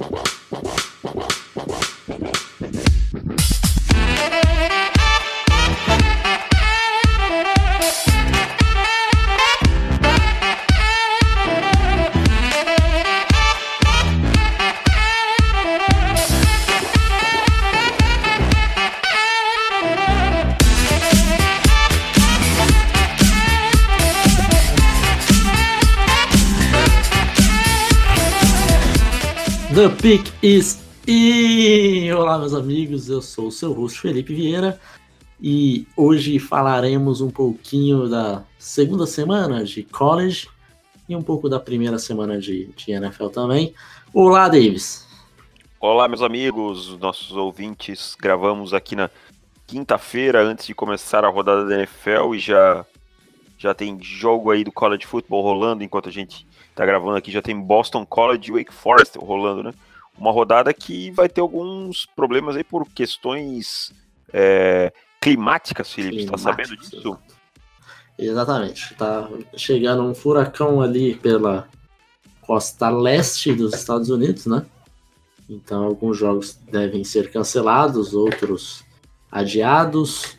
Wow. The Pick is in! Olá, meus amigos, eu sou o seu host Felipe Vieira e hoje falaremos um pouquinho da segunda semana de college e um pouco da primeira semana de, de NFL também. Olá, Davis! Olá, meus amigos, nossos ouvintes. Gravamos aqui na quinta-feira antes de começar a rodada da NFL e já, já tem jogo aí do college football rolando enquanto a gente tá gravando aqui, já tem Boston College e Wake Forest rolando, né? Uma rodada que vai ter alguns problemas aí por questões é, climáticas, Felipe, Climáticas, tá sabendo disso? Exatamente. Tá chegando um furacão ali pela costa leste dos Estados Unidos, né? Então alguns jogos devem ser cancelados, outros adiados.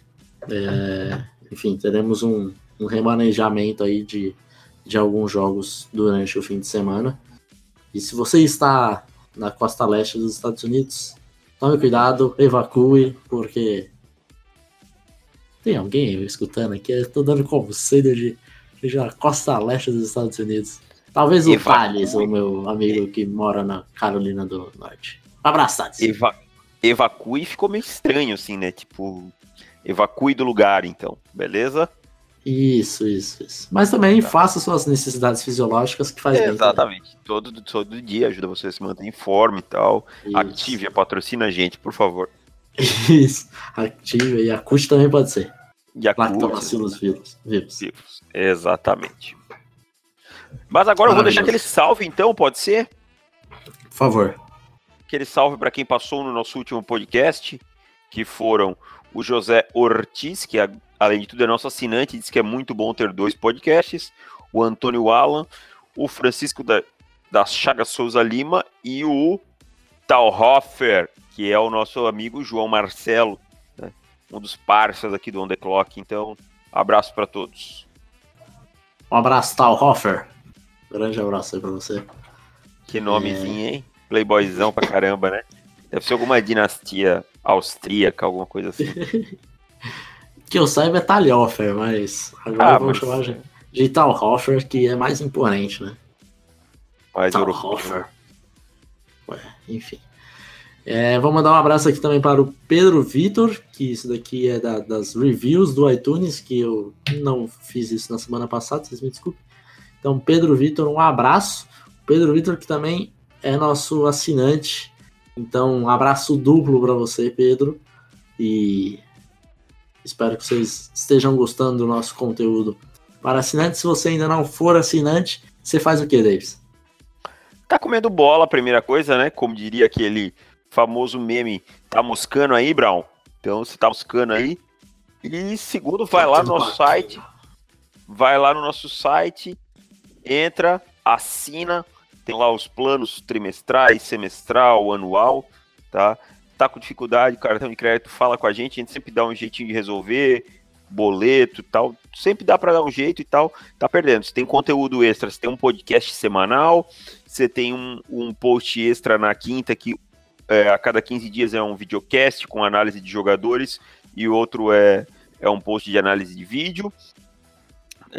É, enfim, teremos um, um remanejamento aí de de alguns jogos durante o fim de semana. E se você está na costa leste dos Estados Unidos, tome cuidado, evacue, porque tem alguém escutando aqui, eu tô dando conselho de, de na costa leste dos Estados Unidos. Talvez o Thales, o meu amigo que mora na Carolina do Norte. Um abraço, Thales. Eva evacue ficou meio estranho, assim, né? Tipo, evacue do lugar, então, beleza? Isso, isso, isso. Mas também tá. faça suas necessidades fisiológicas que faz Exatamente. bem. Exatamente. Todo, todo dia ajuda você a se manter em forma e tal. Isso. Ative, patrocina a gente, por favor. Isso. Ative e a CUT também pode ser. E a Lactobacilos vivos. vivos. Exatamente. Mas agora eu vou deixar aquele salve, então, pode ser? Por favor. Aquele salve para quem passou no nosso último podcast, que foram o José Ortiz, que é além de tudo, é nosso assinante, diz que é muito bom ter dois podcasts, o Antônio Alan, o Francisco da, da Chaga Souza Lima e o Talhofer, que é o nosso amigo João Marcelo, né? um dos parceiros aqui do On The Clock. Então, abraço para todos. Um abraço, Talhofer. Grande abraço aí para você. Que nomezinho, é... hein? Playboyzão pra caramba, né? Deve ser alguma dinastia austríaca, alguma coisa assim. que eu saiba é Talhofer, mas agora ah, vamos mas... chamar de, de Talhofer, que é mais imponente, né? Mais Talhofer. Ué, enfim. É, vou mandar um abraço aqui também para o Pedro Vitor, que isso daqui é da, das reviews do iTunes, que eu não fiz isso na semana passada, vocês me desculpem. Então, Pedro Vitor, um abraço. Pedro Vitor, que também é nosso assinante. Então, um abraço duplo para você, Pedro. E Espero que vocês estejam gostando do nosso conteúdo. Para assinantes, se você ainda não for assinante, você faz o que, Davis? Tá comendo bola, primeira coisa, né? Como diria aquele famoso meme, tá moscando aí, Brown? Então, você tá moscando aí. E segundo, vai lá no nosso site. Vai lá no nosso site, entra, assina, tem lá os planos trimestrais, semestral, anual, tá? Tá com dificuldade, cartão de crédito, fala com a gente, a gente sempre dá um jeitinho de resolver, boleto tal, sempre dá para dar um jeito e tal, tá perdendo. Você tem conteúdo extra, você tem um podcast semanal, você tem um, um post extra na quinta que é, a cada 15 dias é um videocast com análise de jogadores e outro é, é um post de análise de vídeo.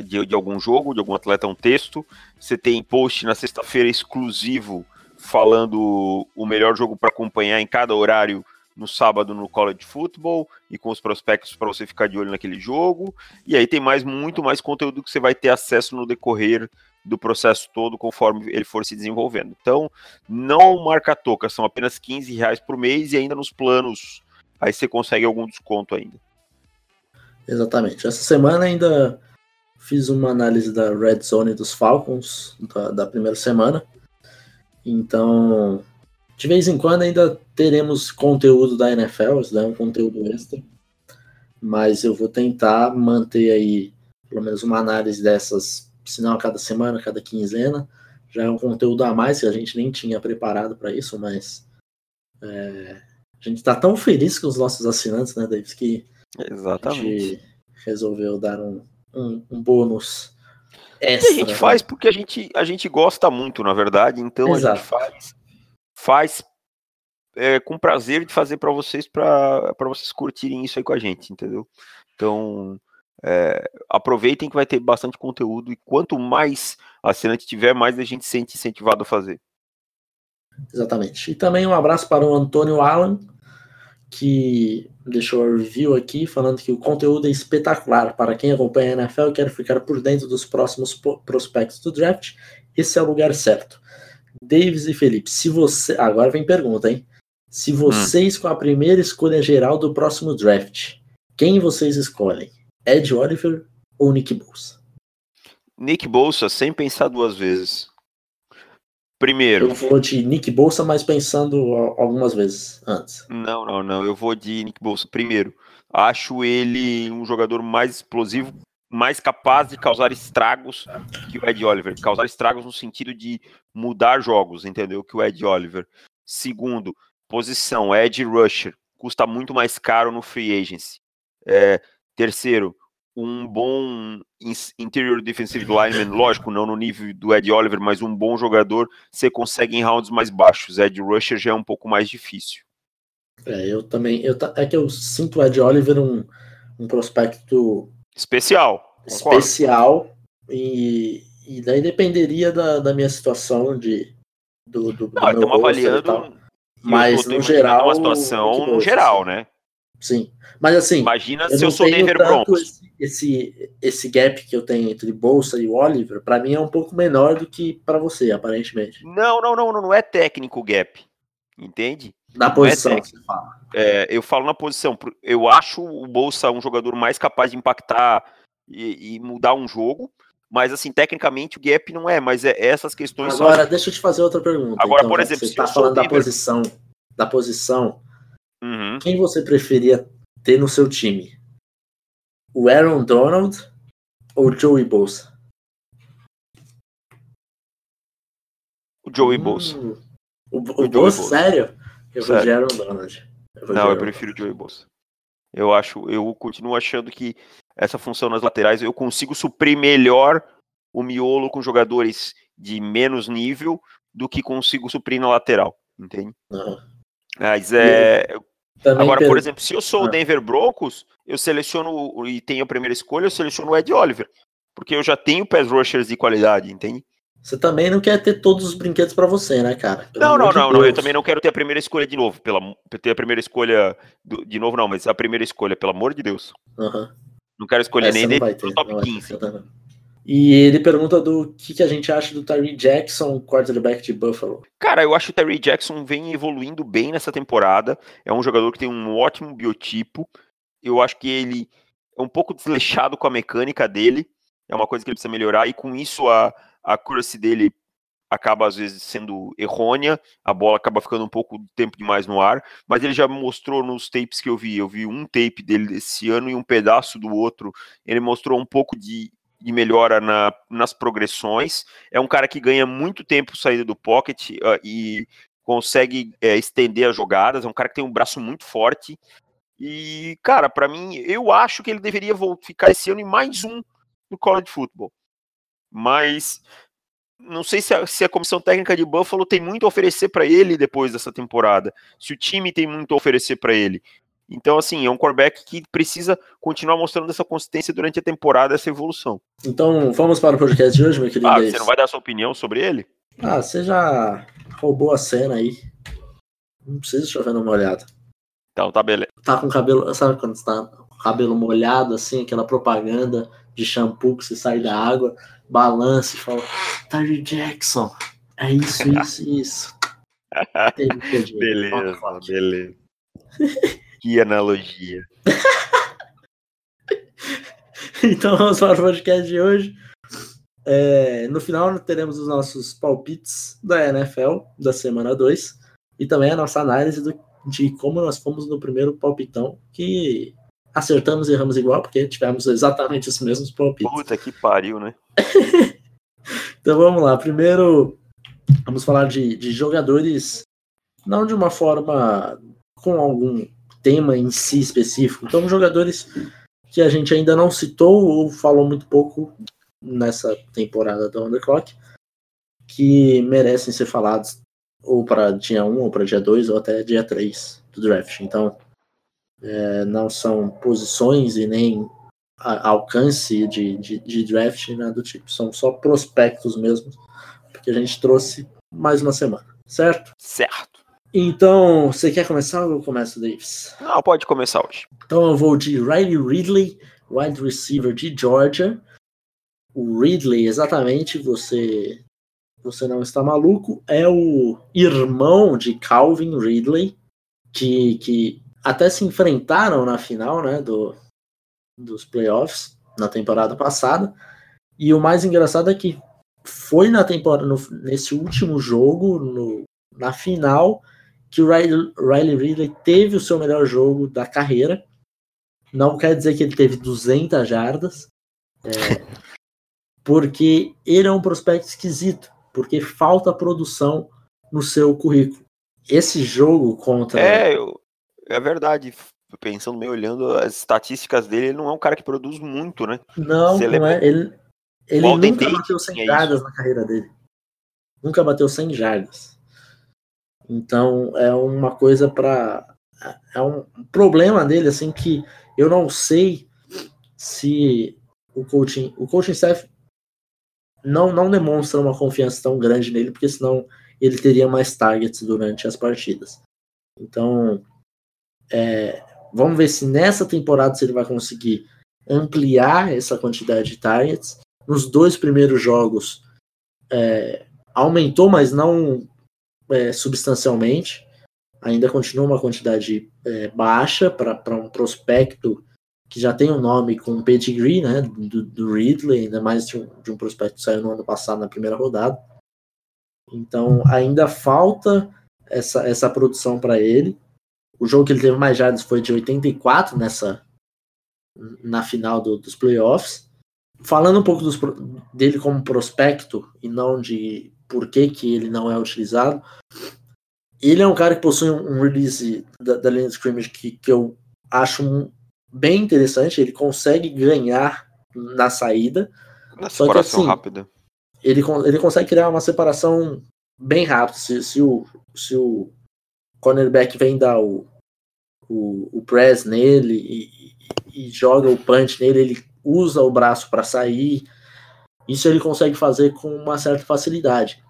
De, de algum jogo, de algum atleta, um texto. Você tem post na sexta-feira exclusivo falando o melhor jogo para acompanhar em cada horário no sábado no college football e com os prospectos para você ficar de olho naquele jogo. E aí tem mais muito mais conteúdo que você vai ter acesso no decorrer do processo todo conforme ele for se desenvolvendo. Então, não marca toca, são apenas 15 reais por mês e ainda nos planos aí você consegue algum desconto ainda. Exatamente. Essa semana ainda fiz uma análise da Red Zone dos Falcons da, da primeira semana. Então, de vez em quando ainda teremos conteúdo da NFL, isso é um conteúdo extra. Mas eu vou tentar manter aí pelo menos uma análise dessas, se não a cada semana, a cada quinzena, já é um conteúdo a mais que a gente nem tinha preparado para isso, mas é, a gente está tão feliz com os nossos assinantes, né, Davis, que Exatamente. a gente resolveu dar um, um, um bônus e a gente faz porque a gente, a gente gosta muito, na verdade, então Exato. a gente faz, faz é, com prazer de fazer para vocês, para vocês curtirem isso aí com a gente, entendeu? Então, é, aproveitem que vai ter bastante conteúdo e quanto mais assinante tiver, mais a gente se sente incentivado a fazer. Exatamente. E também um abraço para o Antônio Alan, que deixou a review aqui falando que o conteúdo é espetacular. Para quem acompanha a NFL e quer ficar por dentro dos próximos prospectos do draft, esse é o lugar certo. Davis e Felipe, se você. Agora vem pergunta, hein? Se hum. vocês, com a primeira escolha geral do próximo draft, quem vocês escolhem? Ed Oliver ou Nick Bolsa? Nick Bolsa, sem pensar duas vezes. Primeiro. Eu vou de Nick Bolsa, mas pensando algumas vezes antes. Não, não, não. Eu vou de Nick Bolsa. Primeiro, acho ele um jogador mais explosivo, mais capaz de causar estragos que o Ed Oliver. Causar estragos no sentido de mudar jogos, entendeu? Que o Ed Oliver. Segundo, posição, Ed Rusher. Custa muito mais caro no free agency. É, terceiro, um bom interior defensive lineman, lógico, não no nível do Ed Oliver, mas um bom jogador, você consegue em rounds mais baixos. Ed Rusher já é um pouco mais difícil. É, eu também. Eu, é que eu sinto o Ed Oliver um, um prospecto especial. Especial. E, e daí dependeria da, da minha situação de. Do, do, não, do estamos avaliando. Mas no geral. Uma situação no geral, né? Sim. Mas assim. Imagina eu se eu sou Denver Broncos. Esse, esse, esse gap que eu tenho entre Bolsa e Oliver, para mim é um pouco menor do que para você, aparentemente. Não, não, não, não, é técnico o gap. Entende? Na não é posição, é você fala. É, eu falo na posição. Eu acho o Bolsa um jogador mais capaz de impactar e, e mudar um jogo. Mas, assim, tecnicamente o gap não é, mas é essas questões. Agora, são... deixa eu te fazer outra pergunta. Agora, então, por exemplo, você está falando da posição, da posição Uhum. Quem você preferia ter no seu time? O Aaron Donald ou o Joey Bolsa? O Joey hum, Bolsa. O, o, o Bolsa, sério? Eu vou de Aaron Donald. Eu Não, eu prefiro o Joey Bolsa. Eu acho, eu continuo achando que essa função nas laterais eu consigo suprir melhor o miolo com jogadores de menos nível do que consigo suprir na lateral, entende? Uhum. Mas é, eu também Agora, por exemplo, se eu sou o ah. Denver Broncos, eu seleciono e tenho a primeira escolha, eu seleciono o Ed Oliver. Porque eu já tenho pass rushers de qualidade, entende? Você também não quer ter todos os brinquedos para você, né, cara? Pelo não, não, não, não, Eu também não quero ter a primeira escolha de novo. Pela, ter a primeira escolha do, de novo, não, mas a primeira escolha, pelo amor de Deus. Uhum. Não quero escolher Essa nem dentro do top 15. E ele pergunta do que, que a gente acha do Tyree Jackson, quarterback de Buffalo. Cara, eu acho que o Tyree Jackson vem evoluindo bem nessa temporada. É um jogador que tem um ótimo biotipo. Eu acho que ele é um pouco desleixado com a mecânica dele. É uma coisa que ele precisa melhorar. E com isso, a, a accuracy dele acaba às vezes sendo errônea, a bola acaba ficando um pouco de tempo demais no ar, mas ele já mostrou nos tapes que eu vi, eu vi um tape dele desse ano e um pedaço do outro, ele mostrou um pouco de de melhora na, nas progressões. É um cara que ganha muito tempo saindo do pocket uh, e consegue é, estender as jogadas. É um cara que tem um braço muito forte. E, cara, para mim, eu acho que ele deveria ficar esse ano em mais um no college football. Mas não sei se a, se a comissão técnica de Buffalo tem muito a oferecer para ele depois dessa temporada. Se o time tem muito a oferecer para ele. Então, assim, é um quarterback que precisa continuar mostrando essa consistência durante a temporada, essa evolução. Então, vamos para o podcast de hoje, meu querido. Ah, você não vai dar sua opinião sobre ele? Ah, você já roubou a cena aí. Não precisa chover uma olhada. Então, tá beleza. Tá com cabelo, sabe quando você tá com cabelo molhado, assim, aquela propaganda de shampoo que você sai da água, balança e fala, Tyree Jackson, é isso, isso, isso. beleza, beleza. Que analogia. então vamos para o podcast de hoje. É, no final teremos os nossos palpites da NFL da semana 2 e também a nossa análise do, de como nós fomos no primeiro palpitão, que acertamos e erramos igual, porque tivemos exatamente os mesmos palpites. Puta que pariu, né? então vamos lá. Primeiro, Vamos falar de, de jogadores, não de uma forma com algum tema em si específico. Então, jogadores que a gente ainda não citou ou falou muito pouco nessa temporada do Underclock, que merecem ser falados ou para dia 1, ou para dia 2, ou até dia 3 do draft. Então, é, não são posições e nem alcance de, de, de draft, nada do tipo. São só prospectos mesmo, porque a gente trouxe mais uma semana, certo? Certo. Então, você quer começar ou eu começo, Davis? Não, pode começar hoje. Então eu vou de Riley Ridley, wide receiver de Georgia. O Ridley, exatamente, você você não está maluco, é o irmão de Calvin Ridley, que, que até se enfrentaram na final né, do, dos playoffs na temporada passada. E o mais engraçado é que foi na temporada, no, nesse último jogo, no, na final, que o Riley, Riley Ridley teve o seu melhor jogo da carreira. Não quer dizer que ele teve 200 jardas, é, porque ele é um prospecto esquisito, porque falta produção no seu currículo. Esse jogo contra. É, eu, é verdade. Pensando meio olhando as estatísticas dele, ele não é um cara que produz muito, né? Não, não é. Ele, ele nunca bateu 100 jardas na carreira dele. Nunca bateu 100 jardas. Então é uma coisa para é um problema dele assim que eu não sei se o coaching, o coaching staff não não demonstra uma confiança tão grande nele, porque senão ele teria mais targets durante as partidas. Então, é, vamos ver se nessa temporada se ele vai conseguir ampliar essa quantidade de targets. Nos dois primeiros jogos é, aumentou, mas não é, substancialmente. Ainda continua uma quantidade é, baixa para um prospecto que já tem um nome com pedigree, né, do, do Ridley, ainda mais de um, de um prospecto que saiu no ano passado na primeira rodada. Então ainda falta essa, essa produção para ele. O jogo que ele teve mais jardas foi de 84 nessa na final do, dos playoffs. Falando um pouco dos, dele como prospecto e não de por que, que ele não é utilizado. Ele é um cara que possui um release da, da linha de scrimmage que, que eu acho um, bem interessante. Ele consegue ganhar na saída. Na separação que, assim, rápida. Ele, ele consegue criar uma separação bem rápida. Se, se, o, se o cornerback vem dar o, o, o press nele e, e, e joga o punch nele, ele usa o braço para sair. Isso ele consegue fazer com uma certa facilidade.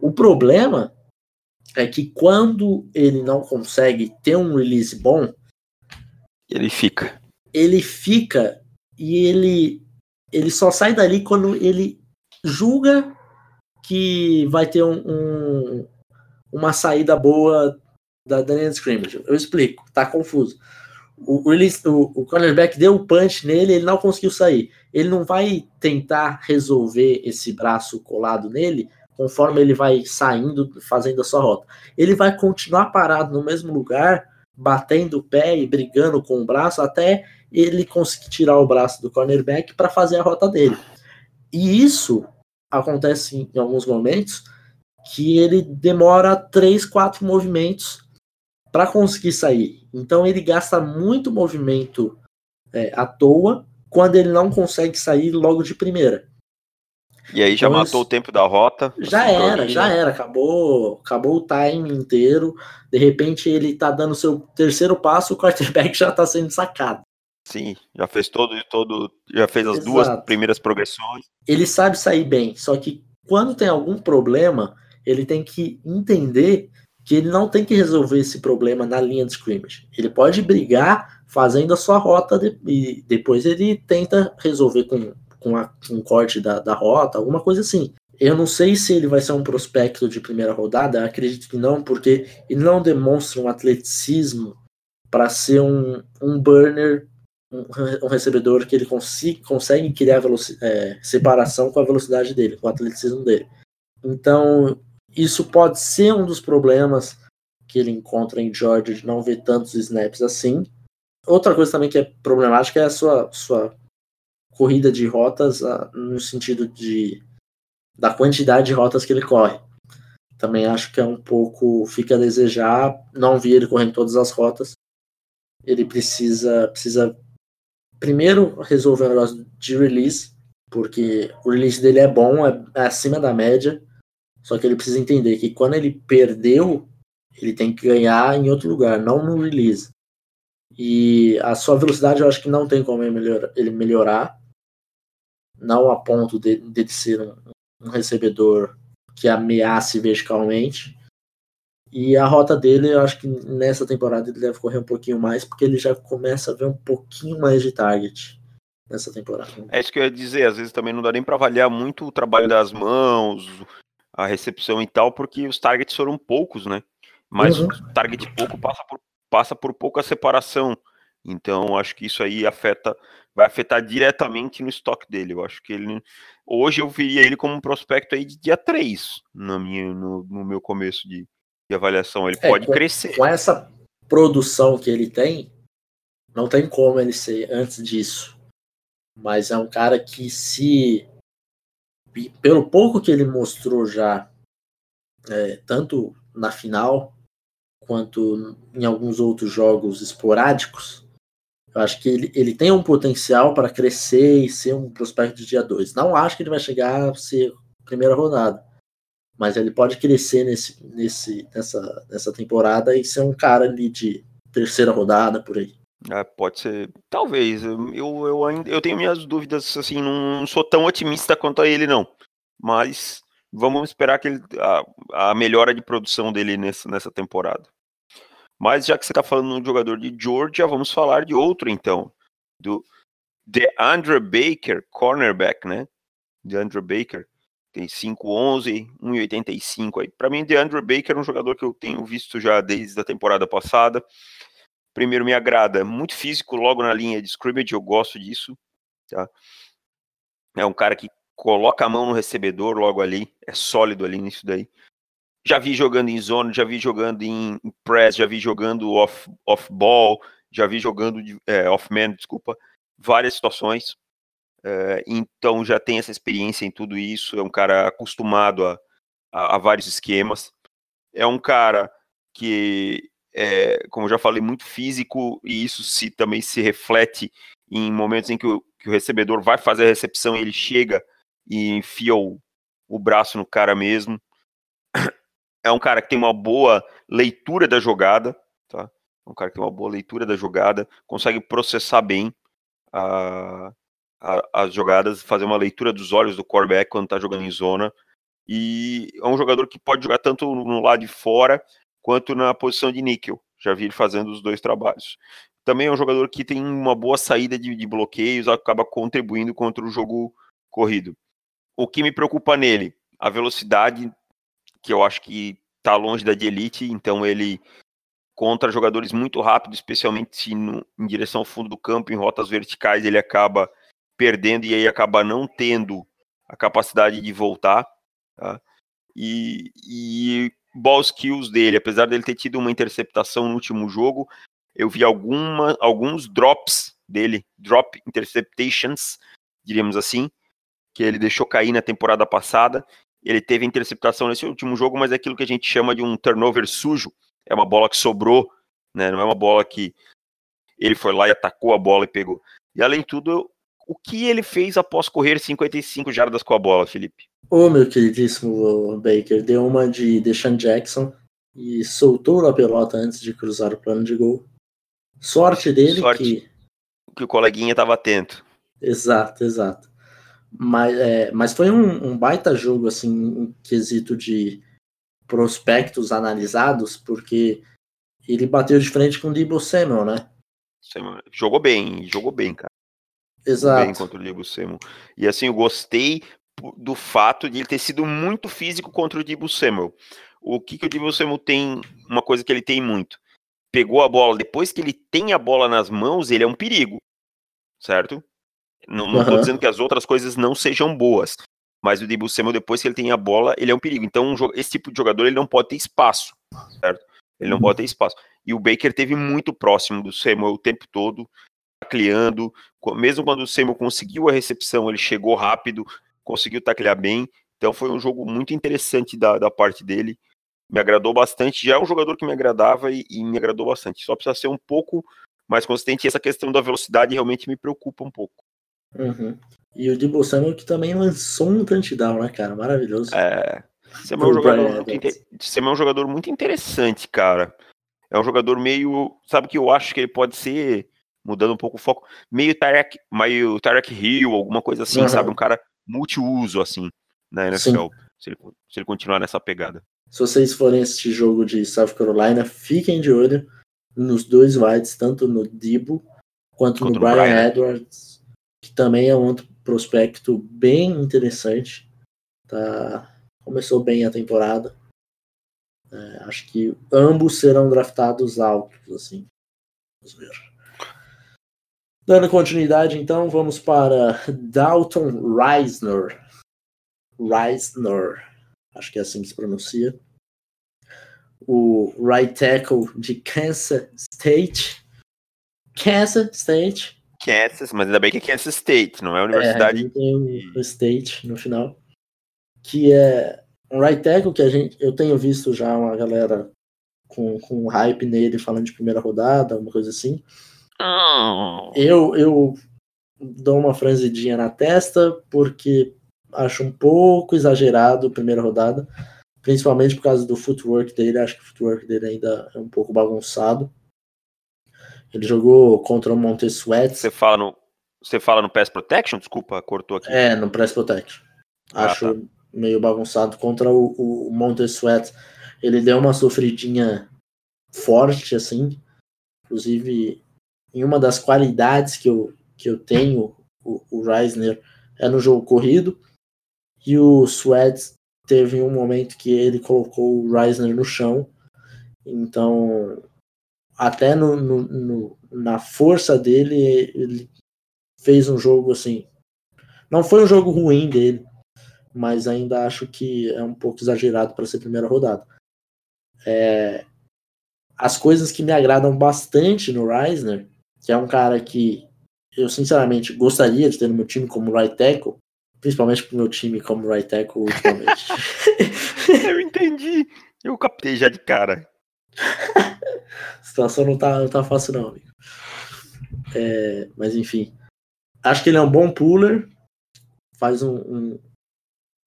O problema é que quando ele não consegue ter um release bom, ele fica. Ele fica e ele ele só sai dali quando ele julga que vai ter um, um uma saída boa da, da linha de scrimmage. Eu explico, tá confuso. O, o, o cornerback deu um punch nele, ele não conseguiu sair. Ele não vai tentar resolver esse braço colado nele conforme ele vai saindo, fazendo a sua rota. Ele vai continuar parado no mesmo lugar, batendo o pé e brigando com o braço até ele conseguir tirar o braço do cornerback para fazer a rota dele. E isso acontece em alguns momentos que ele demora três, quatro movimentos para conseguir sair. Então ele gasta muito movimento é, à toa quando ele não consegue sair logo de primeira. E aí já então, matou o tempo da rota. Já era, já era. Acabou, acabou o time inteiro. De repente ele tá dando seu terceiro passo, o quarterback já tá sendo sacado. Sim, já fez todo, todo, já fez as Exato. duas primeiras progressões. Ele sabe sair bem, só que quando tem algum problema, ele tem que entender que ele não tem que resolver esse problema na linha de scrimmage. Ele pode brigar fazendo a sua rota de, e depois ele tenta resolver com, com a, um corte da, da rota, alguma coisa assim. Eu não sei se ele vai ser um prospecto de primeira rodada, acredito que não, porque ele não demonstra um atleticismo para ser um, um burner, um, um, recebedor que ele consiga, consegue criar é, separação com a velocidade dele, com o atleticismo dele. Então, isso pode ser um dos problemas que ele encontra em Georgia de não ver tantos snaps assim. Outra coisa também que é problemática é a sua, sua corrida de rotas no sentido de da quantidade de rotas que ele corre. também acho que é um pouco fica a desejar. Não vi ele correndo todas as rotas. Ele precisa precisa primeiro resolver o negócio de release, porque o release dele é bom, é, é acima da média. Só que ele precisa entender que quando ele perdeu, ele tem que ganhar em outro lugar, não no release. E a sua velocidade eu acho que não tem como ele melhorar. Não a ponto de, de ser um, um recebedor que ameace verticalmente. E a rota dele, eu acho que nessa temporada ele deve correr um pouquinho mais, porque ele já começa a ver um pouquinho mais de target nessa temporada. É isso que eu ia dizer, às vezes também não dá nem para avaliar muito o trabalho das mãos, a recepção e tal, porque os targets foram poucos, né? Mas uhum. o target pouco passa por, passa por pouca separação. Então, acho que isso aí afeta, vai afetar diretamente no estoque dele. Eu acho que ele. Hoje eu viria ele como um prospecto aí de dia 3 na minha, no, no meu começo de, de avaliação. Ele é, pode com, crescer. Com essa produção que ele tem, não tem como ele ser antes disso. Mas é um cara que se. Pelo pouco que ele mostrou já, é, tanto na final quanto em alguns outros jogos esporádicos, eu acho que ele, ele tem um potencial para crescer e ser um prospecto de dia 2. Não acho que ele vai chegar a ser primeira rodada, mas ele pode crescer nesse, nesse, nessa, nessa temporada e ser um cara ali de terceira rodada por aí. É, pode ser, talvez. Eu, eu, ainda, eu tenho minhas dúvidas, assim, não sou tão otimista quanto a ele, não. Mas vamos esperar que ele, a, a melhora de produção dele nessa, nessa temporada. Mas já que você está falando de jogador de Georgia, vamos falar de outro então, do DeAndre Baker, cornerback, né? DeAndre Baker tem 5'11, 1,85 aí. Para mim, DeAndre Baker é um jogador que eu tenho visto já desde a temporada passada. Primeiro, me agrada, muito físico logo na linha de scrimmage, eu gosto disso, tá? É um cara que coloca a mão no recebedor logo ali, é sólido ali nisso daí. Já vi jogando em zone, já vi jogando em press, já vi jogando off, off ball, já vi jogando é, off man, desculpa, várias situações. É, então já tem essa experiência em tudo isso. É um cara acostumado a, a, a vários esquemas. É um cara que, é, como já falei, muito físico e isso se também se reflete em momentos em que o, que o recebedor vai fazer a recepção ele chega e enfia o, o braço no cara mesmo é um cara que tem uma boa leitura da jogada, tá? É um cara que tem uma boa leitura da jogada, consegue processar bem a, a, as jogadas, fazer uma leitura dos olhos do quarterback quando está jogando em zona. E é um jogador que pode jogar tanto no lado de fora quanto na posição de níquel. Já vi ele fazendo os dois trabalhos. Também é um jogador que tem uma boa saída de, de bloqueios, acaba contribuindo contra o jogo corrido. O que me preocupa nele, a velocidade que eu acho que está longe da de elite, então ele contra jogadores muito rápidos, especialmente no, em direção ao fundo do campo, em rotas verticais, ele acaba perdendo e aí acaba não tendo a capacidade de voltar. Tá? E, e ball skills dele, apesar dele ter tido uma interceptação no último jogo, eu vi alguma, alguns drops dele, drop interceptations, diríamos assim, que ele deixou cair na temporada passada, ele teve interceptação nesse último jogo, mas é aquilo que a gente chama de um turnover sujo. É uma bola que sobrou, né? Não é uma bola que ele foi lá e atacou a bola e pegou. E além de tudo, o que ele fez após correr 55 jardas com a bola, Felipe? Ô, meu queridíssimo Baker, deu uma de Deshaun Jackson e soltou a pelota antes de cruzar o plano de gol. Sorte dele Sorte que... que o coleguinha estava atento. Exato, exato. Mas, é, mas foi um, um, baita jogo, assim, um quesito de prospectos analisados, porque ele bateu de frente com o Debo Samuel, né? Jogou bem, jogou bem, cara. Exato. Jogou bem contra o Debo Samuel. E assim, eu gostei do fato de ele ter sido muito físico contra o Debo Samuel. O que, que o Debo Samuel tem, uma coisa que ele tem muito. Pegou a bola, depois que ele tem a bola nas mãos, ele é um perigo, certo? Não, não uhum. dizendo que as outras coisas não sejam boas, mas o Debo Samuel, depois que ele tem a bola, ele é um perigo. Então, esse tipo de jogador, ele não pode ter espaço, certo? Ele não uhum. pode ter espaço. E o Baker teve muito próximo do Samuel o tempo todo, tacleando. Mesmo quando o Samuel conseguiu a recepção, ele chegou rápido, conseguiu taclear bem. Então, foi um jogo muito interessante da, da parte dele. me agradou bastante. Já é um jogador que me agradava e, e me agradou bastante. Só precisa ser um pouco mais consistente. E essa questão da velocidade realmente me preocupa um pouco. Uhum. E o Debo Samuel que também lançou um touchdown, né, cara? Maravilhoso. É. Você é um jogador muito, inter... é um jogador muito interessante, cara. É um jogador meio. Sabe que eu acho que ele pode ser, mudando um pouco o foco, meio Tarek, meio Tarek Hill, alguma coisa assim, uhum. sabe? Um cara multiuso, assim, na NFL. Se ele, se ele continuar nessa pegada. Se vocês forem assistir jogo de South Carolina, fiquem de olho nos dois wides, tanto no Debo quanto, quanto no, Brian, Brian Edwards, que também é um outro prospecto bem interessante. Tá? Começou bem a temporada. É, acho que ambos serão draftados altos, assim. Vamos ver. Dando continuidade, então, vamos para Dalton Reisner. Reisner, acho que é assim que se pronuncia. O right tackle de Kansas State. Kansas State. Kansas, mas ainda bem que é Kansas State, não é a universidade. É, tem o State no final. Que é um right tackle que a gente, eu tenho visto já uma galera com, com hype nele falando de primeira rodada, uma coisa assim. Oh. Eu, eu dou uma franzidinha na testa porque acho um pouco exagerado a primeira rodada, principalmente por causa do footwork dele. Acho que o footwork dele ainda é um pouco bagunçado. Ele jogou contra o Montessuet. Você fala no você fala no pass protection? Desculpa, cortou aqui. É, no pass protection. Ah, acho tá. meio bagunçado contra o, o Montessuet. Ele deu uma sofridinha forte assim. Inclusive, em uma das qualidades que eu, que eu tenho, o, o Reisner é no jogo corrido. E o Sweat teve um momento que ele colocou o Reisner no chão. Então, até no, no, no, na força dele, ele fez um jogo assim. Não foi um jogo ruim dele, mas ainda acho que é um pouco exagerado para ser primeira rodada. É, as coisas que me agradam bastante no Reisner que é um cara que eu sinceramente gostaria de ter no meu time como right tackle, principalmente pro meu time como right tackle ultimamente. eu entendi, eu captei já de cara. A situação não tá, não tá fácil não, amigo. É, mas enfim, acho que ele é um bom puller, faz um, um,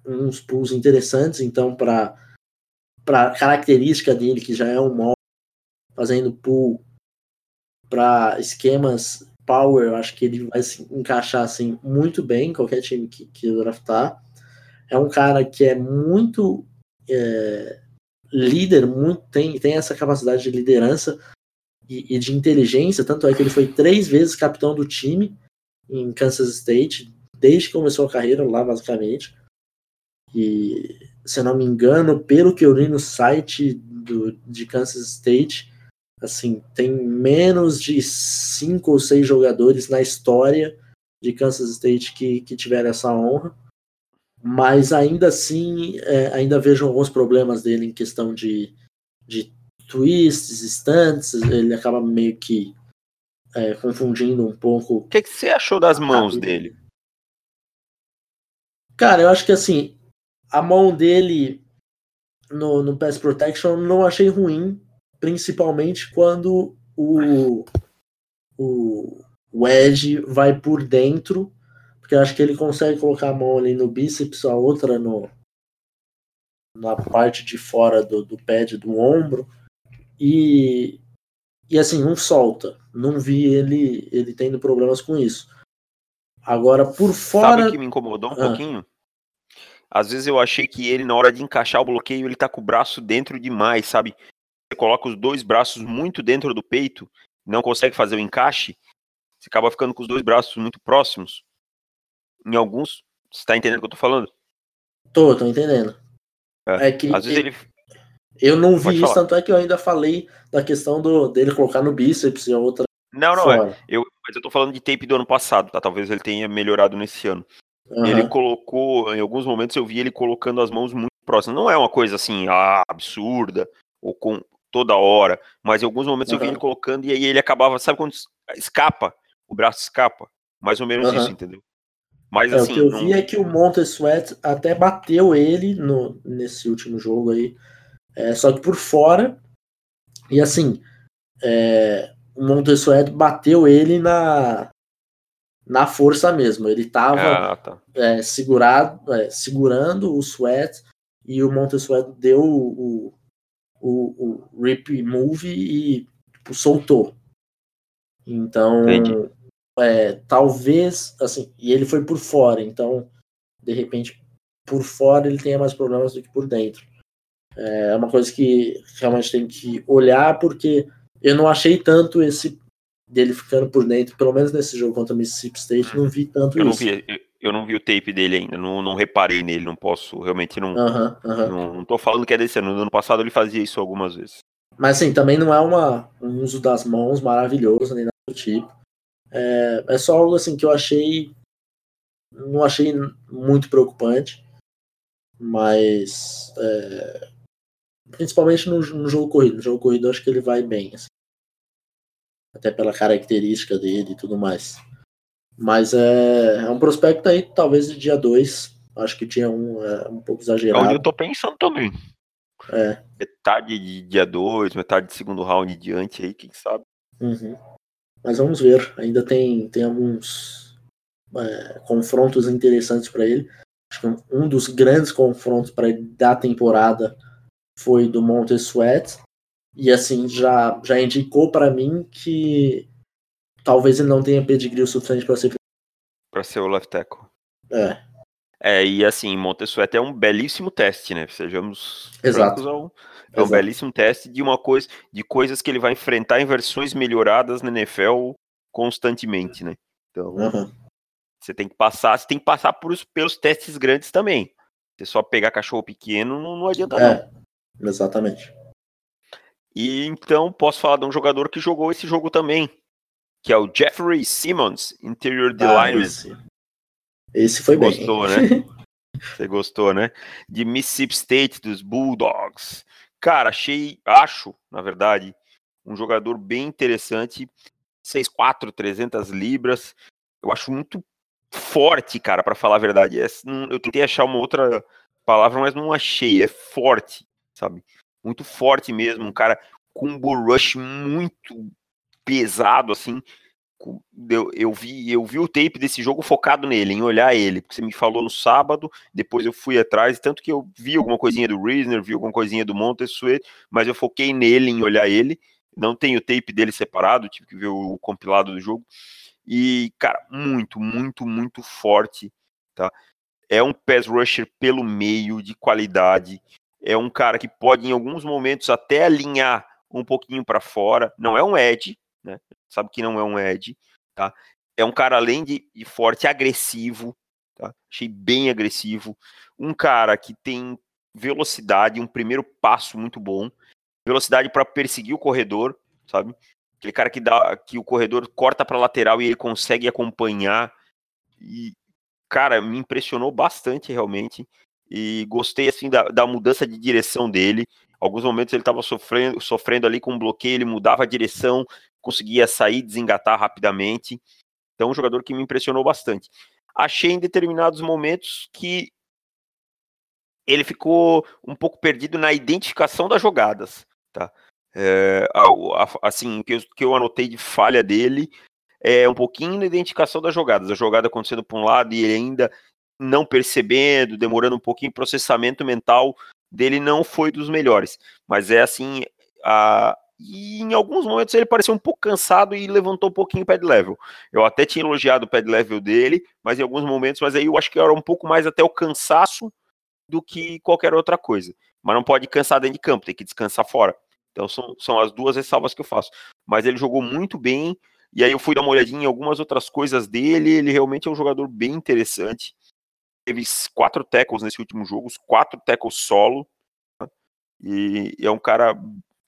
uns pulls interessantes, então para para característica dele que já é um móvel, fazendo pull para esquemas power, eu acho que ele vai se encaixar assim muito bem em qualquer time que, que draftar. É um cara que é muito é, líder, muito, tem, tem essa capacidade de liderança e, e, de inteligência, tanto é que ele foi três vezes capitão do time em Kansas State, desde que começou a carreira lá, basicamente. E, se eu não me engano, pelo que eu li no site do, de Kansas State, Assim, tem menos de cinco ou seis jogadores na história de Kansas State que, que tiveram essa honra. Mas ainda assim, é, ainda vejo alguns problemas dele em questão de, de twists, stunts. Ele acaba meio que é, confundindo um pouco. O que, que você achou das mãos dele? Cara, eu acho que assim, a mão dele no, no Pass Protection não achei ruim principalmente quando o, o, o Edge vai por dentro, porque eu acho que ele consegue colocar a mão ali no bíceps, a outra no na parte de fora do, do pad do ombro e e assim não solta não vi ele ele tendo problemas com isso agora por fora sabe que me incomodou um ah. pouquinho às vezes eu achei que ele na hora de encaixar o bloqueio ele tá com o braço dentro demais sabe você coloca os dois braços muito dentro do peito, não consegue fazer o encaixe, você acaba ficando com os dois braços muito próximos. Em alguns, você tá entendendo o que eu tô falando? Tô, tô entendendo. É, é que às vezes ele. Eu não vi isso, tanto é que eu ainda falei da questão do, dele colocar no bíceps e outra. Não, não, é. Eu, mas eu tô falando de tape do ano passado, tá? Talvez ele tenha melhorado nesse ano. Uhum. Ele colocou, em alguns momentos eu vi ele colocando as mãos muito próximas. Não é uma coisa assim, ah, absurda, ou com toda hora, mas em alguns momentos uhum. eu vi ele colocando e aí ele acabava, sabe quando escapa, o braço escapa, mais ou menos uhum. isso, entendeu? Mas é, assim, o que eu não... vi é que o Monte Sweat até bateu ele no, nesse último jogo aí. É, só que por fora, e assim, é, o Montesueto bateu ele na, na força mesmo. Ele estava ah, tá. é, segurado, é, segurando o Sweat e o Montesueto deu o, o, o rip move e tipo, soltou. Então, é, talvez, assim, e ele foi por fora, então, de repente, por fora ele tenha mais problemas do que por dentro. É uma coisa que realmente tem que olhar, porque eu não achei tanto esse dele ficando por dentro, pelo menos nesse jogo contra o Mississippi State, não vi tanto eu isso. Não vi, eu, eu, não vi o tape dele ainda, não, não reparei nele, não posso, realmente não, uh -huh, uh -huh. não. Não tô falando que é desse ano, no ano passado ele fazia isso algumas vezes. Mas assim, também não é uma, um uso das mãos maravilhoso, nem nada do tipo. É, é só algo assim que eu achei. Não achei muito preocupante. Mas. É, principalmente no, no, jogo corrido. No jogo corrido eu acho que ele vai bem. Assim. Até pela característica dele e tudo mais. Mas é, é um prospecto aí, talvez de dia 2. Acho que tinha um, é, um pouco exagerado. É onde eu tô pensando também. É. Metade de dia 2, metade de segundo round diante aí, quem sabe. Uhum. Mas vamos ver. Ainda tem, tem alguns é, confrontos interessantes para ele. Acho que um dos grandes confrontos para ele da temporada foi do Monte Sweat. E assim, já, já indicou para mim que talvez ele não tenha pedigree o suficiente para ser para ser o left tackle. É. É, e assim, Montesuete é um belíssimo teste, né? Sejamos Exato. Ao, é um Exato. belíssimo teste de uma coisa, de coisas que ele vai enfrentar em versões melhoradas na NFL constantemente, né? Então, uhum. você tem que passar, você tem que passar por, pelos testes grandes também. Você só pegar cachorro pequeno não, não adianta é, não. Exatamente. E então posso falar de um jogador que jogou esse jogo também, que é o Jeffrey Simmons, interior de ah, esse foi Você Gostou, né? Você gostou, né? De Mississippi State, dos Bulldogs. Cara, achei, acho, na verdade, um jogador bem interessante. 6'4", 300 libras. Eu acho muito forte, cara, para falar a verdade. É, eu tentei achar uma outra palavra, mas não achei. É forte, sabe? Muito forte mesmo. Um cara com um bull rush muito pesado, assim. Eu, eu, vi, eu vi o tape desse jogo focado nele, em olhar ele, porque você me falou no sábado, depois eu fui atrás, tanto que eu vi alguma coisinha do Reasoner, vi alguma coisinha do Montesuet, mas eu foquei nele, em olhar ele. Não tenho o tape dele separado, tive que ver o compilado do jogo. E, cara, muito, muito, muito forte, tá? É um pass rusher pelo meio, de qualidade. É um cara que pode, em alguns momentos, até alinhar um pouquinho para fora. Não é um edge, né? Sabe que não é um edge, tá? É um cara, além de, de forte, agressivo, tá? Achei bem agressivo. Um cara que tem velocidade, um primeiro passo muito bom. Velocidade para perseguir o corredor, sabe? Aquele cara que dá que o corredor corta para lateral e ele consegue acompanhar. E, cara, me impressionou bastante realmente. E gostei assim da, da mudança de direção dele. Alguns momentos ele estava sofrendo, sofrendo ali com um bloqueio, ele mudava a direção, conseguia sair, desengatar rapidamente. Então, um jogador que me impressionou bastante. Achei em determinados momentos que ele ficou um pouco perdido na identificação das jogadas, tá? É, assim, que que eu anotei de falha dele é um pouquinho na identificação das jogadas. A jogada acontecendo para um lado e ele ainda não percebendo, demorando um pouquinho, processamento mental dele não foi dos melhores. Mas é assim, a, e em alguns momentos ele pareceu um pouco cansado e levantou um pouquinho o pad level. Eu até tinha elogiado o pad level dele, mas em alguns momentos, mas aí eu acho que era um pouco mais até o cansaço do que qualquer outra coisa. Mas não pode cansar dentro de campo, tem que descansar fora. Então são, são as duas ressalvas que eu faço. Mas ele jogou muito bem, e aí eu fui dar uma olhadinha em algumas outras coisas dele. Ele realmente é um jogador bem interessante. Teve quatro tackles nesse último jogo, quatro tackles solo. Né? E é um cara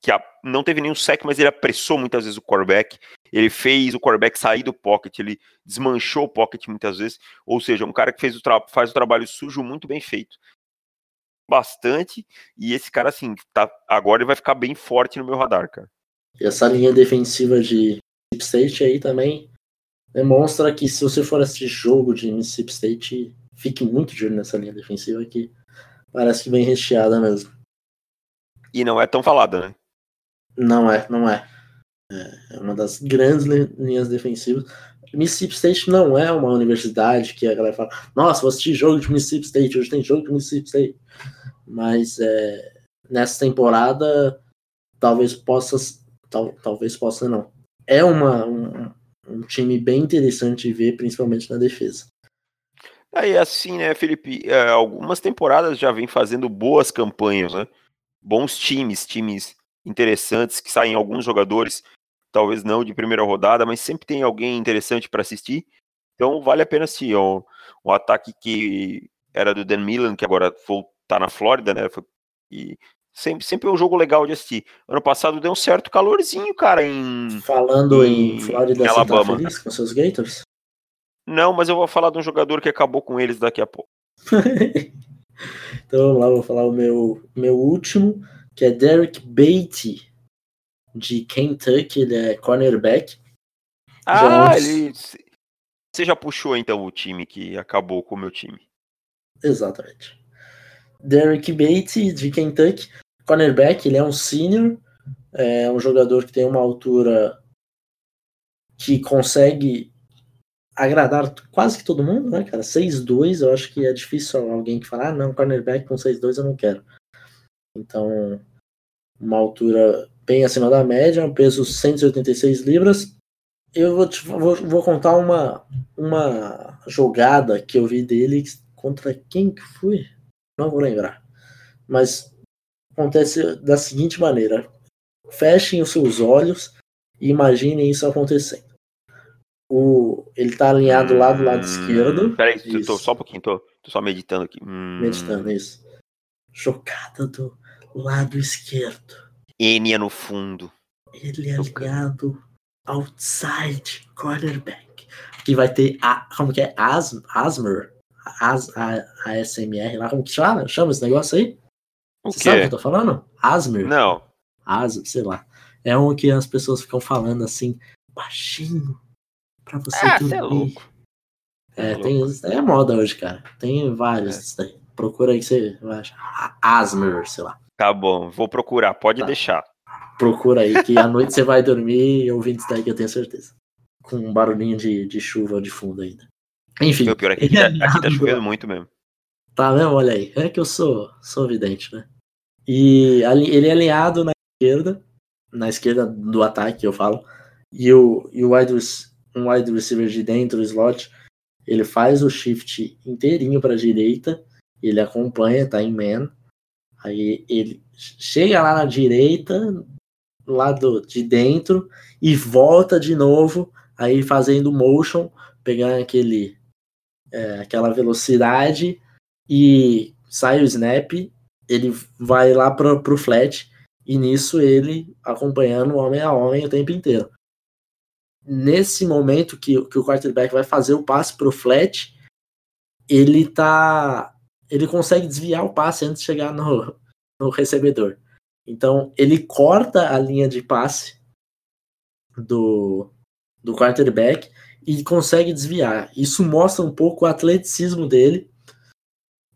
que não teve nenhum sec, mas ele apressou muitas vezes o quarterback. Ele fez o quarterback sair do pocket, ele desmanchou o pocket muitas vezes. Ou seja, um cara que fez o faz o trabalho sujo muito bem feito bastante. E esse cara, assim, tá, agora ele vai ficar bem forte no meu radar, cara. E essa linha defensiva de Mississippi State aí também demonstra que se você for assistir jogo de Mississippi State, fique muito de olho nessa linha defensiva que parece que bem recheada mesmo. E não é tão falada, né? Não é, não é. É uma das grandes linhas defensivas. Mississippi State não é uma universidade que a galera fala, nossa, vou assistir jogo de Mississippi State, hoje tem jogo de Mississippi State. Mas é, nessa temporada, talvez possa, tal, talvez possa não. É uma, um, um time bem interessante de ver, principalmente na defesa. Aí assim, né, Felipe? É, algumas temporadas já vem fazendo boas campanhas, né? Bons times, times interessantes que saem alguns jogadores talvez não de primeira rodada, mas sempre tem alguém interessante para assistir. Então vale a pena sim. O, o ataque que era do Dan Milan, que agora tá na Flórida, né? E sempre, sempre é um jogo legal de assistir. Ano passado deu um certo calorzinho, cara, em. Falando em, em Flórida, em tá Alabama. Você tá feliz com seus Gators? Não, mas eu vou falar de um jogador que acabou com eles daqui a pouco. então vamos lá, vou falar o meu, meu último, que é Derek Beatty de Kentucky, ele é cornerback. Ah, já... ele. Você já puxou então o time que acabou com o meu time. Exatamente. Derek Bates, de Kentucky, cornerback, ele é um senior, é um jogador que tem uma altura que consegue agradar quase que todo mundo, né, cara? 6'2, eu acho que é difícil alguém que falar, ah, não, cornerback com 6'2 eu não quero. Então, uma altura bem acima da média, um peso 186 libras. Eu vou, te, vou, vou, contar uma, uma jogada que eu vi dele contra quem que foi? Não vou lembrar. Mas acontece da seguinte maneira: fechem os seus olhos e imaginem isso acontecendo. O, ele tá alinhado lá do lado hum, esquerdo. Peraí, tô, só um pouquinho, tô, tô só meditando aqui. Hum. Meditando, isso. Jogada do lado esquerdo. Enia no fundo. Ele é ligado outside quarterback. Que vai ter a, como que é? As, Asmer? As, a, a SMR lá, como que chama? Chama esse negócio aí? O Você quê? sabe o que eu tô falando? Asmer? Não. As, sei lá. É um que as pessoas ficam falando assim, baixinho, pra você ah, dormir. É, louco. É, é tem, louco. é moda hoje, cara. Tem vários. É. Procura aí que você vai achar. Asmer, sei lá. Tá bom, vou procurar, pode tá. deixar. Procura aí, que à noite você vai dormir ouvindo isso daí que eu tenho certeza. Com um barulhinho de, de chuva de fundo ainda. Enfim. O pior é que aqui, tá, aqui tá chovendo muito mesmo. Tá mesmo? Olha aí. É que eu sou, sou vidente, né? E ele é alinhado na esquerda, na esquerda do ataque, eu falo. E o, e o wide, um wide receiver de dentro, o slot, ele faz o shift inteirinho para a direita, ele acompanha, tá em man, Aí ele chega lá na direita, lado de dentro, e volta de novo, aí fazendo motion, pegando aquele, é, aquela velocidade, e sai o snap, ele vai lá pro, pro flat, e nisso ele acompanhando homem a homem o tempo inteiro. Nesse momento que, que o quarterback vai fazer o passe pro flat, ele tá ele consegue desviar o passe antes de chegar no, no recebedor. Então, ele corta a linha de passe do, do quarterback e consegue desviar. Isso mostra um pouco o atleticismo dele,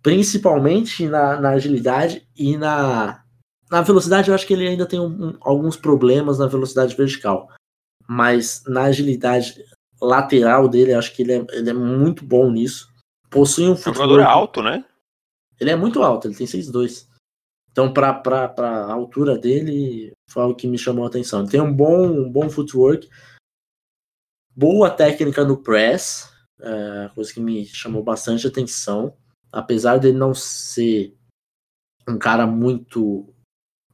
principalmente na, na agilidade e na, na velocidade. Eu acho que ele ainda tem um, um, alguns problemas na velocidade vertical, mas na agilidade lateral dele, acho que ele é, ele é muito bom nisso. Possui um futebol. O jogador é alto, né? Ele é muito alto, ele tem 6'2". Então, para a altura dele, foi algo que me chamou a atenção. Ele tem um bom, um bom footwork, boa técnica no press, é, coisa que me chamou bastante atenção. Apesar dele não ser um cara muito.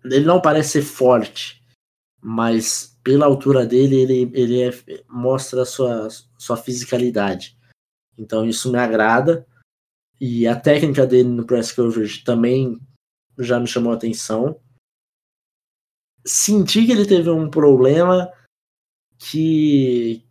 Ele não parece ser forte, mas pela altura dele, ele, ele é, mostra a sua, sua fisicalidade. Então, isso me agrada. E a técnica dele no press coverage também já me chamou a atenção. Senti que ele teve um problema que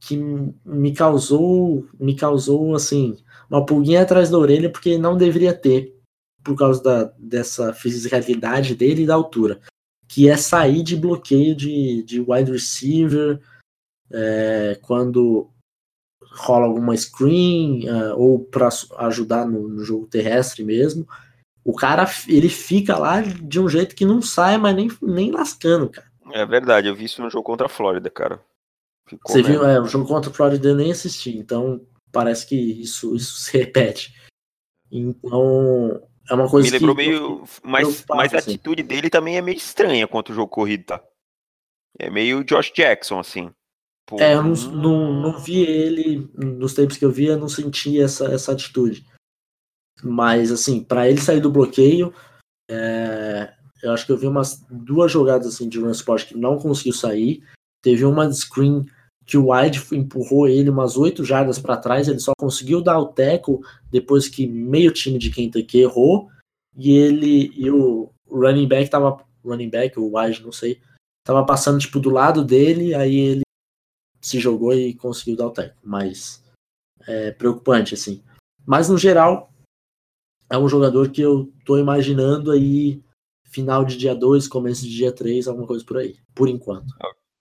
que me causou me causou assim uma pulguinha atrás da orelha porque não deveria ter por causa da, dessa fisicalidade dele e da altura que é sair de bloqueio de, de wide receiver é, quando rola alguma screen uh, ou para ajudar no, no, jogo terrestre mesmo o cara ele fica lá de um jeito que não sai, mas nem, nem lascando, cara. É verdade, eu vi isso no jogo contra a Flórida, cara. Ficou Você mesmo. viu, é, o jogo contra a Flórida eu nem assisti, então parece que isso, isso se repete. Então, é uma coisa Me lembrou que, meio. Mas, mas a assim. atitude dele também é meio estranha contra o jogo corrido, tá? É meio Josh Jackson, assim. Pô, é, eu não, não, não vi ele, nos tempos que eu vi, eu não senti essa, essa atitude. Mas, assim, para ele sair do bloqueio, é, eu acho que eu vi umas duas jogadas assim de run sport que não conseguiu sair. Teve uma screen que o Wide empurrou ele umas oito jardas para trás, ele só conseguiu dar o teco depois que meio time de Kentucky errou, e ele e o running back tava running back, o Wide, não sei, tava passando tipo do lado dele, aí ele se jogou e conseguiu dar o teco, mas é preocupante assim. Mas no geral é um jogador que eu tô imaginando aí final de dia 2, começo de dia 3, alguma coisa por aí, por enquanto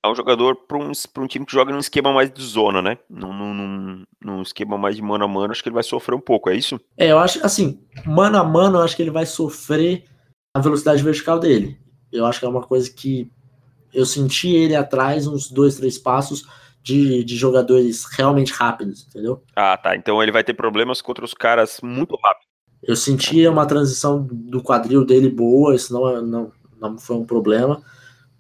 é um jogador para um, um time que joga num esquema mais de zona, né? Num, num, num, esquema mais de mano a mano, acho que ele vai sofrer um pouco, é isso? É, eu acho assim, mano a mano, eu acho que ele vai sofrer a velocidade vertical dele. Eu acho que é uma coisa que eu senti ele atrás, uns dois, três passos de, de jogadores realmente rápidos, entendeu? Ah, tá. Então ele vai ter problemas contra os caras muito rápidos. Eu senti uma transição do quadril dele boa, isso não, não, não foi um problema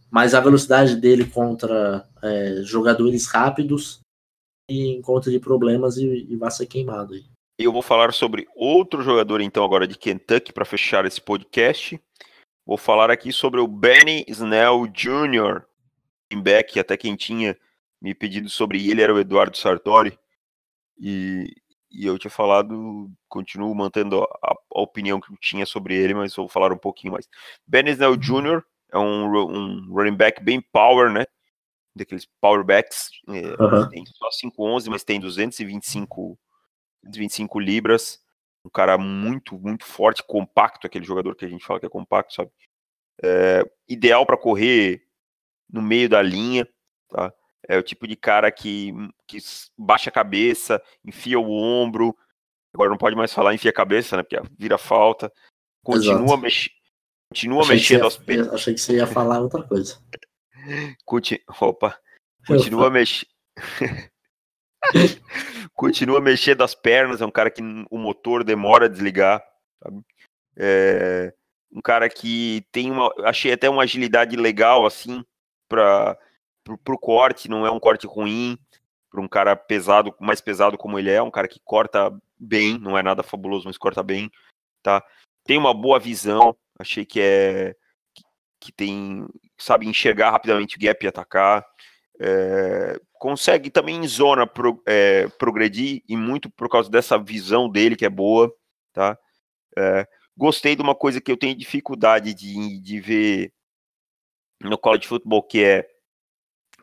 mas a velocidade dele contra é, jogadores rápidos e encontra de problemas e, e vai ser queimado aí. Eu vou falar sobre outro jogador então agora de Kentucky para fechar esse podcast. Vou falar aqui sobre o Benny Snell Jr. em back, até quem tinha me pedido sobre ele era o Eduardo Sartori. E, e eu tinha falado, continuo mantendo a, a, opinião que eu tinha sobre ele, mas vou falar um pouquinho mais. Benny Snell Jr é um, um running back bem power, né? Daqueles power backs. É, uhum. Tem só 5'11, mas tem 225, 225 libras. Um cara muito, muito forte, compacto, aquele jogador que a gente fala que é compacto, sabe? É, ideal para correr no meio da linha, tá? É o tipo de cara que, que baixa a cabeça, enfia o ombro. Agora não pode mais falar enfia a cabeça, né? Porque vira falta. Continua, mex, Continua achei mexendo aos pernas. Achei que você ia falar outra coisa. Conti... Opa. Continua mexendo. Continua mexendo as pernas, é um cara que o motor demora a desligar. Sabe? É um cara que tem uma. Achei até uma agilidade legal, assim, para o corte, não é um corte ruim. Para um cara pesado, mais pesado como ele é, um cara que corta bem, não é nada fabuloso, mas corta bem. Tá? Tem uma boa visão, Achei que é que tem sabe enxergar rapidamente o gap e atacar. É, consegue também em zona pro, é, progredir e muito por causa dessa visão dele que é boa, tá? É, gostei de uma coisa que eu tenho dificuldade de, de ver no college football que é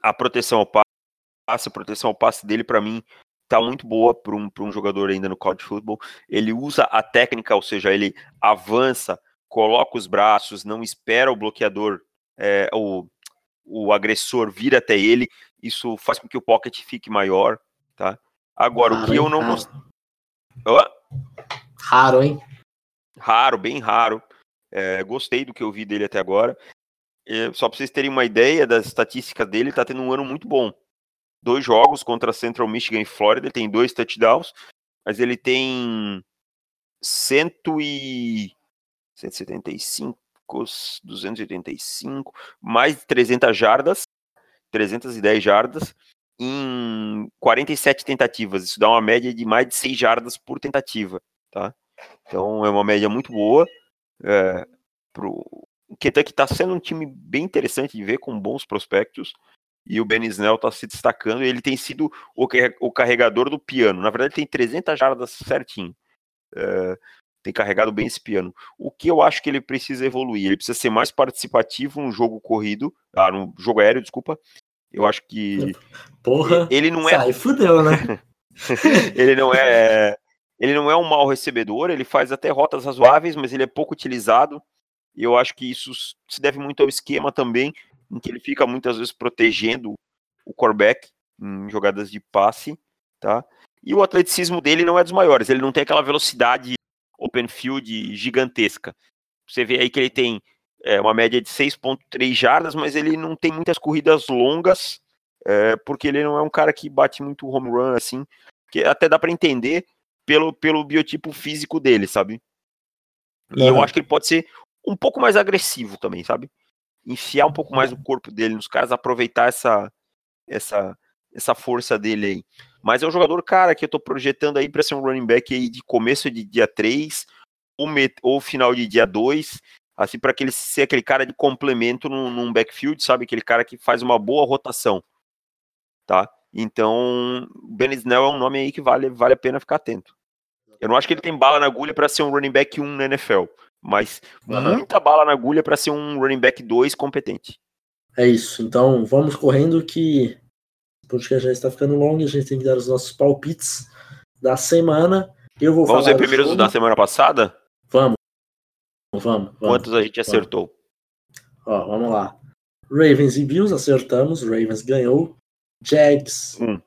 a proteção ao passe, a proteção ao passe dele para mim tá muito boa para um, um jogador ainda no college football. Ele usa a técnica, ou seja, ele avança coloca os braços, não espera o bloqueador, é, o, o agressor vir até ele, isso faz com que o pocket fique maior, tá? Agora, raro, o que eu não gostei. Raro, hein? Raro, bem raro. É, gostei do que eu vi dele até agora. É, só para vocês terem uma ideia das estatísticas dele, tá tendo um ano muito bom. Dois jogos contra Central Michigan e Florida, ele tem dois touchdowns, mas ele tem cento e 175, 285, mais de 300 jardas, 310 jardas, em 47 tentativas. Isso dá uma média de mais de 6 jardas por tentativa, tá? Então é uma média muito boa. É, pro... O Kentucky está sendo um time bem interessante de ver, com bons prospectos. E o Ben Snell está se destacando. Ele tem sido o, carregador do piano. Na verdade, tem 300 jardas certinho. É, tem carregado bem esse piano. O que eu acho que ele precisa evoluir? Ele precisa ser mais participativo no jogo corrido, ah, no jogo aéreo, desculpa. Eu acho que. Porra! Ele não é. Sai, fudeu, né? ele não é. Ele não é um mau recebedor, ele faz até rotas razoáveis, mas ele é pouco utilizado. E eu acho que isso se deve muito ao esquema também, em que ele fica muitas vezes protegendo o quarterback em jogadas de passe, tá? E o atleticismo dele não é dos maiores, ele não tem aquela velocidade open field gigantesca. Você vê aí que ele tem é, uma média de 6.3 jardas, mas ele não tem muitas corridas longas, é, porque ele não é um cara que bate muito home run, assim, que até dá para entender pelo, pelo biotipo físico dele, sabe? E uhum. eu acho que ele pode ser um pouco mais agressivo também, sabe? Enfiar um pouco mais o corpo dele nos caras, aproveitar essa, essa, essa força dele aí. Mas é um jogador, cara, que eu tô projetando aí para ser um running back aí de começo de dia 3 ou, met, ou final de dia 2, assim, para ele ser aquele cara de complemento num, num, backfield, sabe? Aquele cara que faz uma boa rotação, tá? Então, Ben Snell é um nome aí que vale, vale a pena ficar atento. Eu não acho que ele tem bala na agulha para ser um running back 1 na NFL, mas uhum. muita bala na agulha para ser um running back 2 competente. É isso. Então, vamos correndo que o podcast já está ficando longo e a gente tem que dar os nossos palpites da semana. Eu vou vamos ver primeiro os da semana passada? Vamos. Vamos, vamos. Quantos a gente acertou? Ó, vamos lá. Ravens e Bills acertamos. Ravens ganhou. Jags. Hum.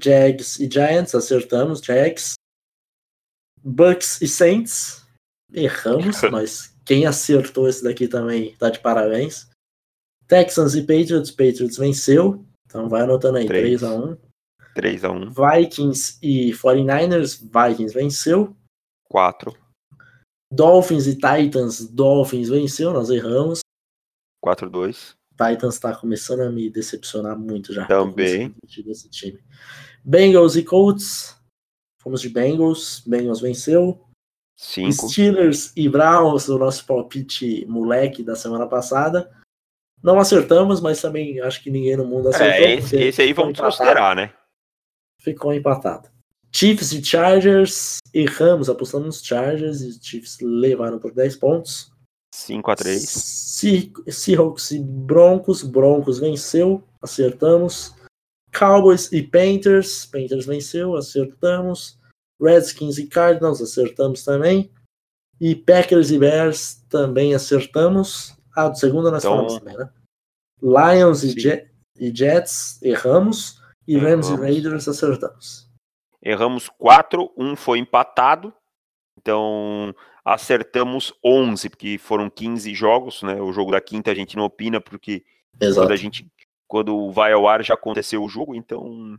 Jags e Giants acertamos. Jags. Bucks e Saints. Erramos, mas quem acertou esse daqui também tá de parabéns. Texans e Patriots. Patriots venceu. Então vai anotando aí. 3x1. 3x1. Vikings e 49ers. Vikings venceu. 4. Dolphins e Titans. Dolphins venceu. Nós erramos. 4x2. Titans está começando a me decepcionar muito já. Também. Desse time. Bengals e Colts. Fomos de Bengals. Bengals venceu. Cinco. Steelers e Browns, o nosso palpite moleque da semana passada. Não acertamos, mas também acho que ninguém no mundo acertou. É, esse, esse aí vamos empatado. considerar, né? Ficou empatado. Chiefs e Chargers, erramos, apostamos nos Chargers e os Chiefs levaram por 10 pontos. 5 a 3 Seahawks e Broncos, Broncos venceu, acertamos. Cowboys e Panthers, Panthers venceu, acertamos. Redskins e Cardinals, acertamos também. E Packers e Bears também acertamos. Ah, do segundo nós então, falamos também, né? Lions e, Jet, e, Jets, erramos. E Rams e Raiders, acertamos. Erramos 4, um foi empatado. Então, acertamos 11, porque foram 15 jogos, né? O jogo da quinta a gente não opina, porque Exato. quando a gente quando vai ao ar já aconteceu o jogo, então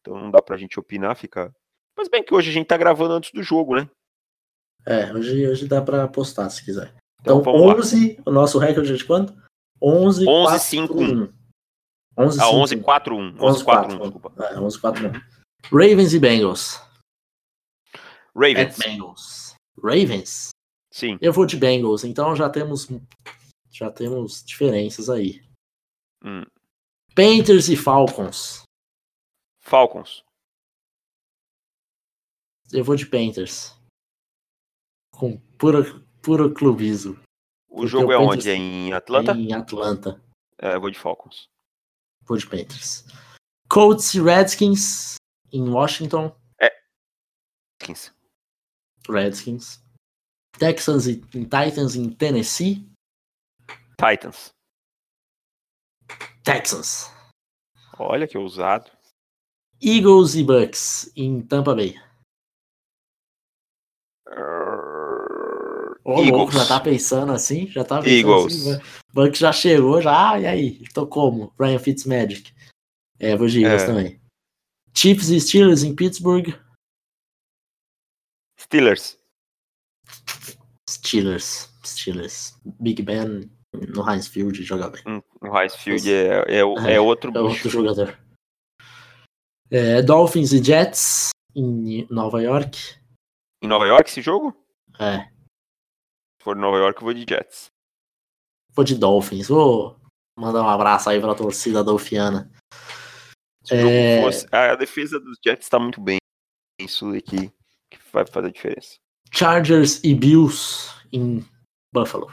então não dá pra gente opinar, fica. Mas bem que hoje a gente tá gravando antes do jogo, né? É, hoje, hoje dá pra apostar se quiser. Então, então 11, lá. o nosso recorde é de quanto? 11 11 4, 5 1. 11 ah, 11 4 1. 11 4 1, desculpa. É, 11 4 1. Ravens e Bengals. Ravens. Bengals. Ravens? Sim. Eu vou de Bengals, então já temos já temos diferenças aí. Hum. Panthers e Falcons. Falcons. Eu vou de Panthers. Com pura, puro clubismo. O jogo é Panthers onde? É em Atlanta? Em Atlanta. É, eu vou de Falcons. Vou de Panthers. Colts e Redskins em Washington. É. Redskins. Redskins. Texans e Titans em Tennessee. Titans. Texans. Olha que ousado. Eagles e Bucks em Tampa Bay. Uh, Eagles. já tá pensando assim? Já tá pensando Eagles. assim? Bucks já chegou, já. Ah, e aí? Tô como? Ryan Fitzmagic. É, vou de Eagles é. também. Chiefs e Steelers em Pittsburgh. Steelers. Steelers. Steelers. Big Ben no Heinz Field joga bem. Hum, no Heinz Field é, é, é, é outro é outro jogador. É, Dolphins e Jets em Nova York. Em Nova York esse jogo? É. Se for Nova York, eu vou de Jets. Vou de Dolphins. Vou mandar um abraço aí pra torcida dolfiana. É... Fosse, a defesa dos Jets está muito bem. Isso aqui que vai fazer a diferença. Chargers e Bills em Buffalo.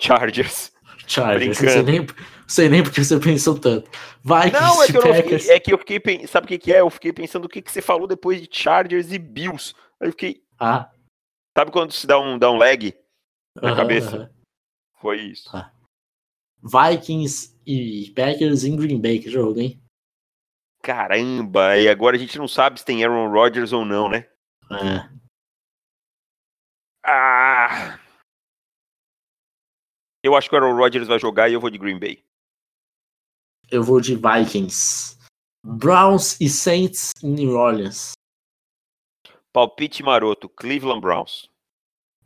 Chargers. Chargers. Não sei, nem, sei nem porque você pensou tanto. Vai Não, é que, fiquei, é que eu fiquei. Sabe o que, que é? Eu fiquei pensando o que, que você falou depois de Chargers e Bills. Aí eu fiquei. Ah. Sabe quando se dá um, dá um lag na cabeça? Foi isso. Ah. Vikings e Packers em Green Bay, que jogo, hein? Caramba, e agora a gente não sabe se tem Aaron Rodgers ou não, né? É. Ah! Eu acho que o Aaron Rodgers vai jogar e eu vou de Green Bay. Eu vou de Vikings. Browns e Saints em New Orleans. Palpite maroto, Cleveland Browns.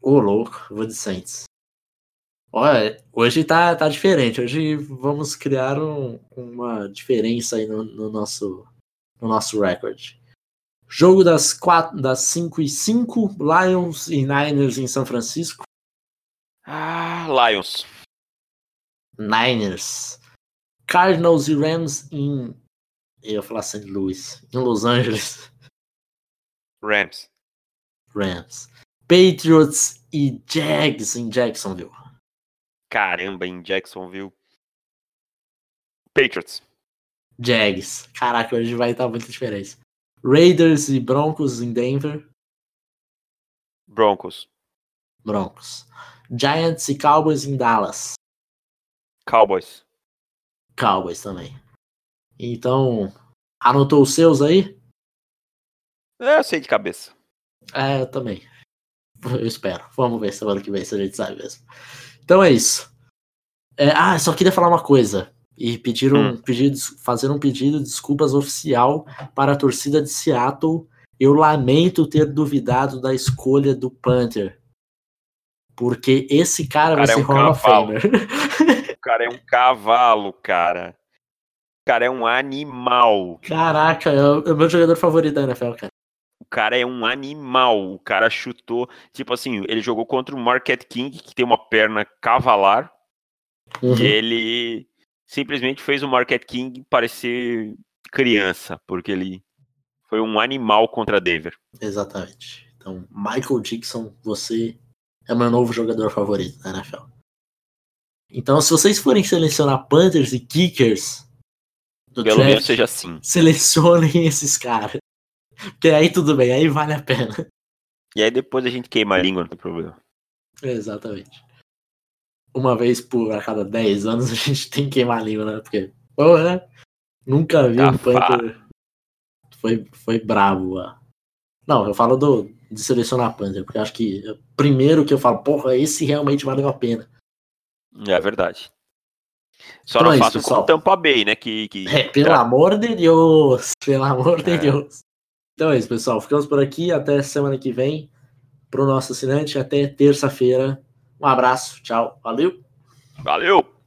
Ô, louco, eu vou de Saints. Olha, hoje tá, tá diferente. Hoje vamos criar um- uma diferença aí no, no nosso, no nosso recorde. Jogo das, quatro, das 5 e 5, Lions e Niners em São Francisco. Ah, Lions. Niners. Cardinals e Rams em. Eu ia falar St. Louis. Em Los Angeles. Rams. Rams. Patriots e Jags em Jacksonville. Caramba, em Jacksonville. Patriots. Jags. Caraca, hoje vai estar muita diferença. Raiders e Broncos em Denver. Broncos. Broncos. Giants e Cowboys em Dallas. Cowboys. Cowboys também. Então, anotou os seus aí? É, eu sei de cabeça. É, eu também. Eu espero. Vamos ver semana que vem se a gente sabe mesmo. Então é isso. É, ah, só queria falar uma coisa. E pedir um Hum. fazer um pedido de desculpas oficial para a torcida de Seattle. Eu lamento ter duvidado da escolha do Panther. Porque esse cara, vai cara é ser um Hall of. Famer. O cara é um cavalo, cara. O cara é um animal. Caraca, é o, é o meu jogador favorito da NFL, cara. O cara é um animal. O cara chutou. Tipo assim, ele jogou contra o Marquette King, que tem uma perna cavalar. Uhum. E ele simplesmente fez o Marquette King parecer criança, porque ele foi um animal contra Denver. Exatamente. Então, Michael Dixon, você é meu novo jogador favorito da NFL. Então, se vocês forem selecionar Panthers e Kickers do Pelo draft, menos seja assim. selecionem esses caras. Porque aí tudo bem, aí vale a pena. E aí depois a gente queima a língua, não tem problema. Exatamente. Uma vez por a cada 10 anos a gente tem que queimar a língua, né? Porque, porra, nunca vi Tá um Panther. Foi, foi bravo. ó. Não, eu falo do, de selecionar Panther, porque acho que é o primeiro que eu falo, porra, esse realmente valeu a pena. É verdade. Só Então não é isso, façam pessoal. com Tampa Bay, né? Que, que É, pelo amor de Deus! Pelo amor de É. Deus! Então é isso, pessoal. Ficamos por aqui. Até semana que vem. Pro nosso assinante. Até terça-feira. Um abraço. Tchau. Valeu! Valeu!